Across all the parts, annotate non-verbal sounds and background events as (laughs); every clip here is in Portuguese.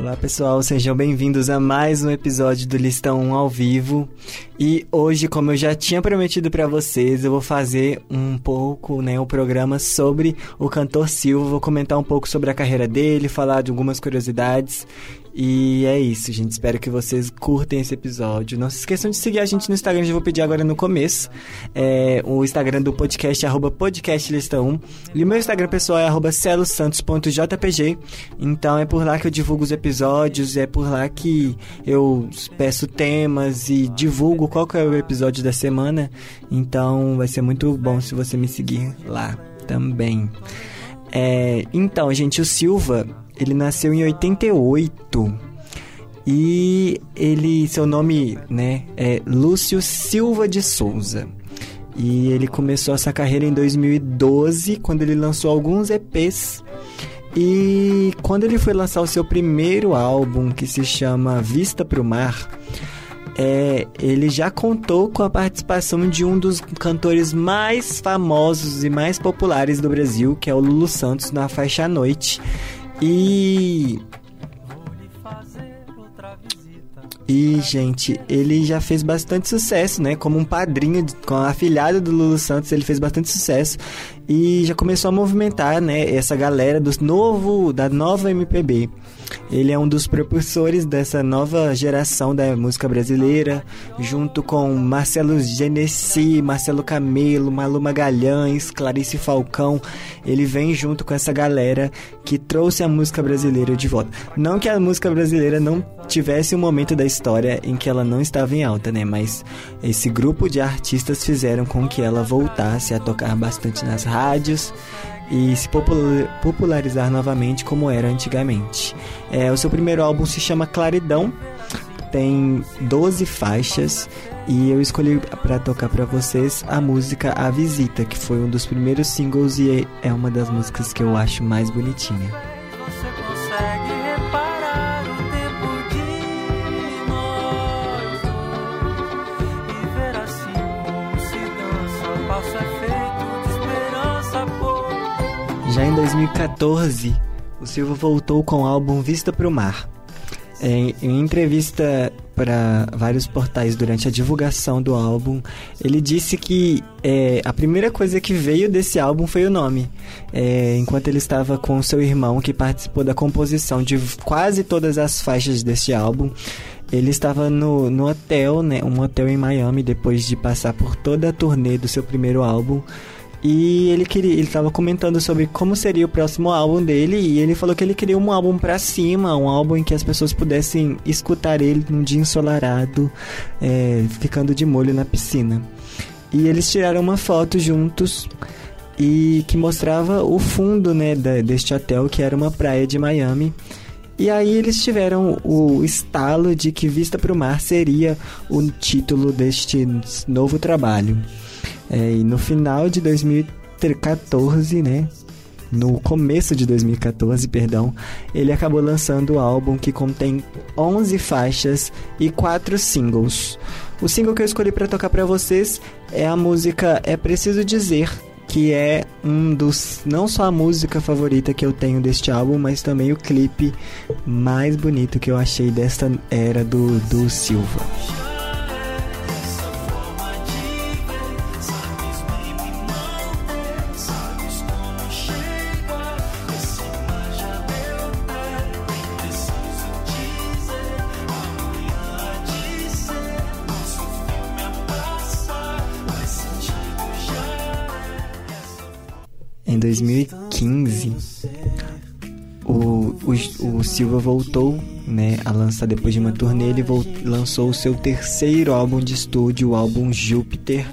Olá pessoal, sejam bem-vindos a mais um episódio do Listão 1 ao vivo. E hoje, como eu já tinha prometido para vocês, eu vou fazer um pouco, né, o um programa sobre o cantor Silva, vou comentar um pouco sobre a carreira dele, falar de algumas curiosidades e é isso, gente. Espero que vocês curtem esse episódio. Não se esqueçam de seguir a gente no Instagram, já vou pedir agora no começo. É, o Instagram do podcast é arroba podcastlista1. E o meu Instagram pessoal é celosantos.jpg. Então é por lá que eu divulgo os episódios, é por lá que eu peço temas e divulgo qual que é o episódio da semana. Então vai ser muito bom se você me seguir lá também. É, então, gente, o Silva, ele nasceu em 88 e ele, seu nome, né, é Lúcio Silva de Souza. E ele começou essa carreira em 2012, quando ele lançou alguns EPs. E quando ele foi lançar o seu primeiro álbum, que se chama Vista para o Mar, é, ele já contou com a participação de um dos cantores mais famosos e mais populares do Brasil, que é o Lulu Santos, na faixa Noite. E. E, gente, ele já fez bastante sucesso, né? Como um padrinho, com a afilhada do Lulu Santos, ele fez bastante sucesso. E já começou a movimentar, né? Essa galera do novo, da nova MPB. Ele é um dos propulsores dessa nova geração da música brasileira, junto com Marcelo Genesi, Marcelo Camelo, Malu Magalhães, Clarice Falcão. Ele vem junto com essa galera que trouxe a música brasileira de volta. Não que a música brasileira não tivesse um momento da história em que ela não estava em alta, né? Mas esse grupo de artistas fizeram com que ela voltasse a tocar bastante nas rádios e se popularizar novamente como era antigamente. É, o seu primeiro álbum se chama Claridão, tem 12 faixas e eu escolhi para tocar para vocês a música A Visita, que foi um dos primeiros singles e é uma das músicas que eu acho mais bonitinha. Já em 2014, o Silva voltou com o álbum Vista para o Mar. Em, em entrevista para vários portais durante a divulgação do álbum, ele disse que é, a primeira coisa que veio desse álbum foi o nome. É, enquanto ele estava com seu irmão, que participou da composição de quase todas as faixas deste álbum, ele estava no, no hotel, né, um hotel em Miami, depois de passar por toda a turnê do seu primeiro álbum. E ele queria, ele estava comentando sobre como seria o próximo álbum dele e ele falou que ele queria um álbum para cima, um álbum em que as pessoas pudessem escutar ele num dia ensolarado, é, ficando de molho na piscina. E eles tiraram uma foto juntos e que mostrava o fundo, né, da, deste hotel que era uma praia de Miami. E aí eles tiveram o estalo de que Vista para o Mar seria o título deste novo trabalho. É, e no final de 2014, né? No começo de 2014, perdão, ele acabou lançando o álbum que contém 11 faixas e 4 singles. O single que eu escolhi para tocar para vocês é a música É Preciso Dizer, que é um dos não só a música favorita que eu tenho deste álbum, mas também o clipe mais bonito que eu achei desta era do, do Silva. 2015, o, o, o Silva voltou né, a lançar depois de uma turnê. Ele lançou o seu terceiro álbum de estúdio, o álbum Júpiter,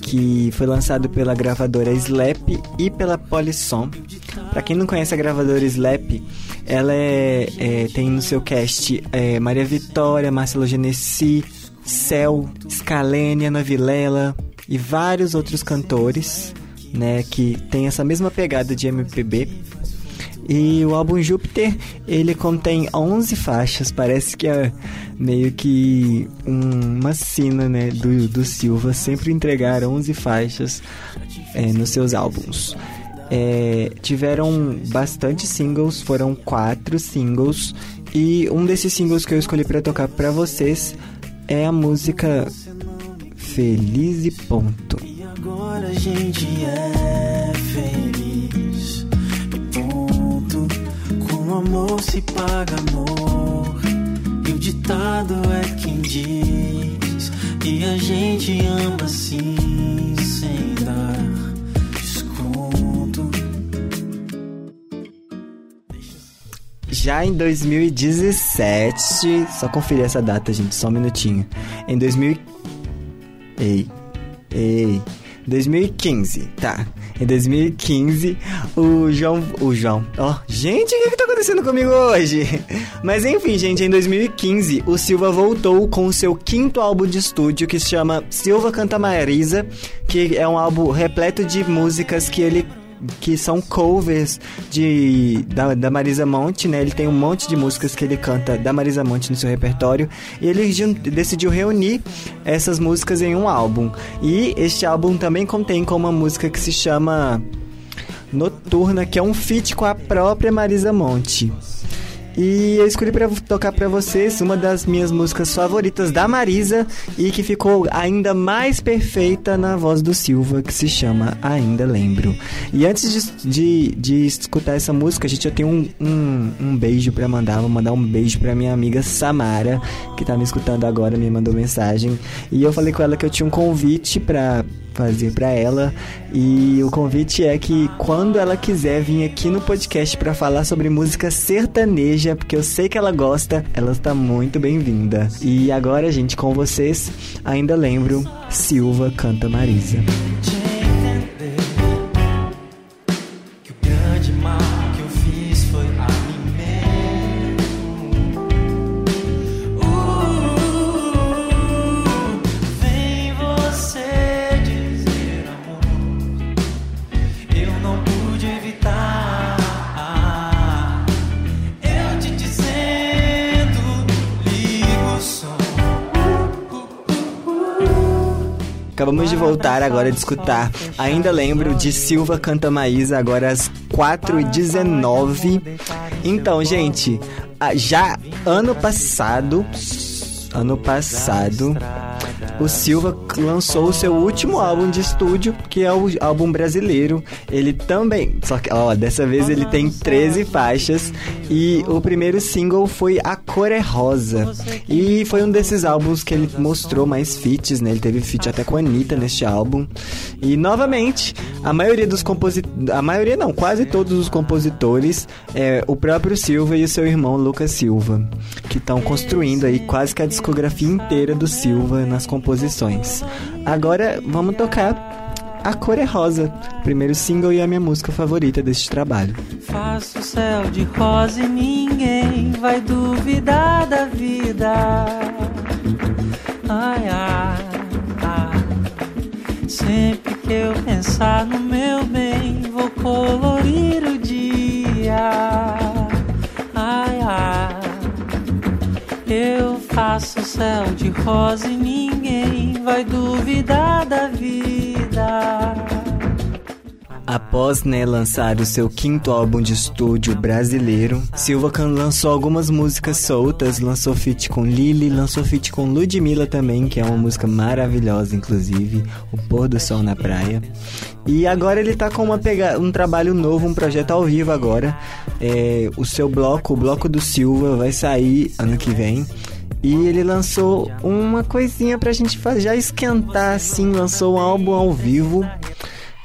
que foi lançado pela gravadora Slap e pela Polisson. Para quem não conhece a gravadora Slap, ela é, é tem no seu cast é, Maria Vitória, Marcelo Genesi, Céu, Scalene, Ana Vilela e vários outros cantores né, que tem essa mesma pegada de MPB. E o álbum Júpiter, ele contém 11 faixas, parece que é meio que uma sina, né, do, do Silva, sempre entregar 11 faixas é, nos seus álbuns. É, tiveram bastante singles, foram quatro singles, e um desses singles que eu escolhi para tocar para vocês é a música Feliz e Ponto. Agora a gente é feliz e ponto. Com amor se paga amor. E o ditado é quem diz. E a gente ama assim, sem dar desconto. Já em 2017, só conferir essa data, gente, só um minutinho. Em 2000 Ei, ei, 2015, tá. Em 2015, o João. O João. Ó, oh, gente, o que, que tá acontecendo comigo hoje? Mas enfim, gente, em 2015, o Silva voltou com o seu quinto álbum de estúdio que se chama Silva Canta Marisa, que é um álbum repleto de músicas que ele que são covers de da, da, Marisa Monte, né? Ele tem um monte de músicas que ele canta da Marisa Monte no seu repertório e ele decidiu reunir essas músicas em um álbum. E este álbum também contém como uma música que se chama Noturna, que é um feat com a própria Marisa Monte. E eu escolhi para tocar para vocês uma das minhas músicas favoritas da Marisa e que ficou ainda mais perfeita na voz do Silva, que se chama Ainda Lembro. E antes de, de, de escutar essa música, a gente já tem um, um, um beijo para mandar. Vou mandar um beijo para minha amiga Samara, que tá me escutando agora, me mandou mensagem. E eu falei com ela que eu tinha um convite para fazer para ela. E o convite é que quando ela quiser vir aqui no podcast para falar sobre música sertaneja, porque eu sei que ela gosta, ela está muito bem-vinda. E agora, gente, com vocês, ainda lembro Silva canta Marisa. Voltar agora de escutar. Ainda lembro de Silva Canta Maísa, agora às 4h19. Então, gente, já ano passado. Ano passado o Silva lançou o seu último álbum de estúdio, que é o álbum brasileiro. Ele também, só que, ó, dessa vez ele tem 13 faixas e o primeiro single foi A Cor é Rosa. E foi um desses álbuns que ele mostrou mais feats, né? Ele teve feat até com a Anitta neste álbum. E novamente, a maioria dos compositores, a maioria não, quase todos os compositores, é o próprio Silva e o seu irmão Lucas Silva, que estão construindo aí quase que a discografia inteira do Silva nas composições composições. Agora vamos tocar A Cor é Rosa, primeiro single e a minha música favorita deste trabalho. Faço céu de rosa e ninguém vai duvidar da vida. Ai, ai, ai. Sempre que eu pensar no meu bem, vou colorir o dia. Ai, ai. Eu faço céu de rosa e ninguém vai duvidar da vida. Após né, lançar o seu quinto álbum de estúdio brasileiro, Silva lançou algumas músicas soltas, lançou feat com Lily, lançou feat com Ludmilla também, que é uma música maravilhosa, inclusive, O Pôr do Sol na Praia. E agora ele tá com uma pega um trabalho novo, um projeto ao vivo agora. É, o seu bloco, o bloco do Silva, vai sair ano que vem. E ele lançou uma coisinha pra gente já esquentar assim, lançou um álbum ao vivo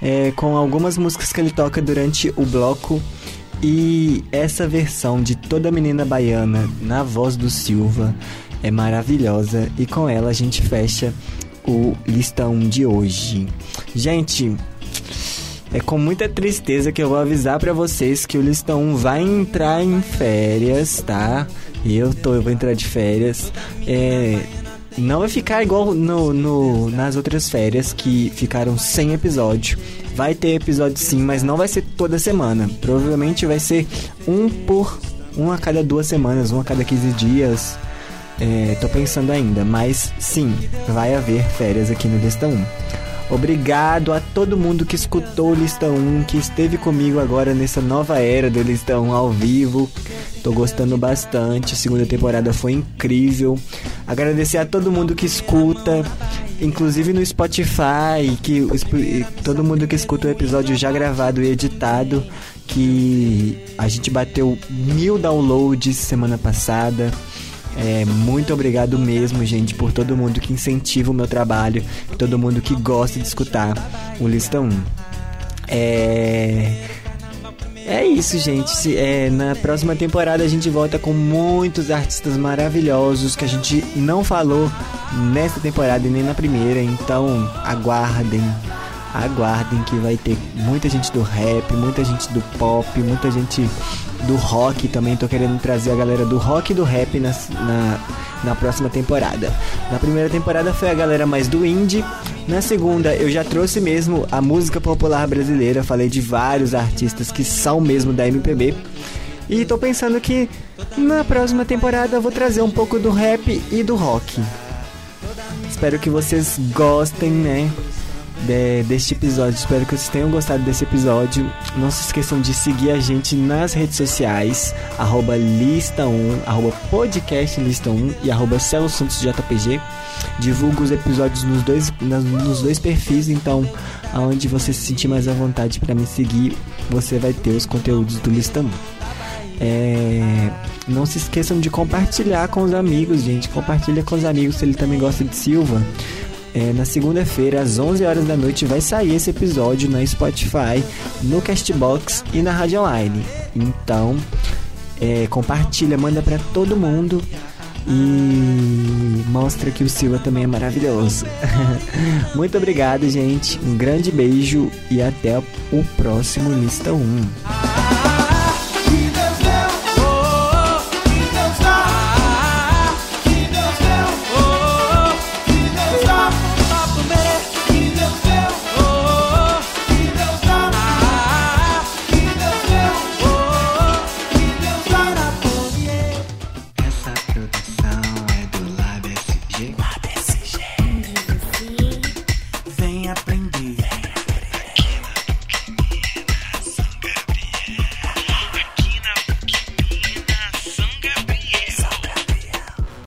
é, com algumas músicas que ele toca durante o bloco. E essa versão de Toda Menina Baiana na voz do Silva é maravilhosa e com ela a gente fecha o listão de hoje. Gente, é com muita tristeza que eu vou avisar para vocês que o listão vai entrar em férias, tá? Eu tô, eu vou entrar de férias. É, não vai ficar igual no, no, nas outras férias que ficaram sem episódio. Vai ter episódio sim, mas não vai ser toda semana. Provavelmente vai ser um por um a cada duas semanas, um a cada 15 dias. É, tô pensando ainda, mas sim, vai haver férias aqui no Lista 1. Obrigado a todo mundo que escutou o Lista 1, que esteve comigo agora nessa nova era do Lista 1 ao vivo. Tô gostando bastante, a segunda temporada foi incrível. Agradecer a todo mundo que escuta, inclusive no Spotify, que todo mundo que escuta o episódio já gravado e editado, que a gente bateu mil downloads semana passada. É, muito obrigado mesmo, gente, por todo mundo que incentiva o meu trabalho, todo mundo que gosta de escutar o Lista 1. É. É isso, gente. É, na próxima temporada a gente volta com muitos artistas maravilhosos que a gente não falou nessa temporada e nem na primeira. Então aguardem, aguardem que vai ter muita gente do rap, muita gente do pop, muita gente do rock também. Tô querendo trazer a galera do rock e do rap na, na, na próxima temporada. Na primeira temporada foi a galera mais do indie. Na segunda eu já trouxe mesmo a música popular brasileira. Falei de vários artistas que são mesmo da MPB. E tô pensando que na próxima temporada eu vou trazer um pouco do rap e do rock. Espero que vocês gostem, né? De, deste episódio. Espero que vocês tenham gostado desse episódio. Não se esqueçam de seguir a gente nas redes sociais, arroba lista1, arroba podcast lista1 e arroba JPG. Divulgo os episódios nos dois, nos dois perfis, então aonde você se sentir mais à vontade para me seguir, você vai ter os conteúdos do Lista 1. É, não se esqueçam de compartilhar com os amigos, gente. Compartilha com os amigos se ele também gosta de Silva. É, na segunda-feira, às 11 horas da noite, vai sair esse episódio na Spotify, no Castbox e na Rádio Online. Então, é, compartilha, manda para todo mundo e mostra que o Silva também é maravilhoso. (laughs) Muito obrigado, gente. Um grande beijo e até o próximo Lista 1.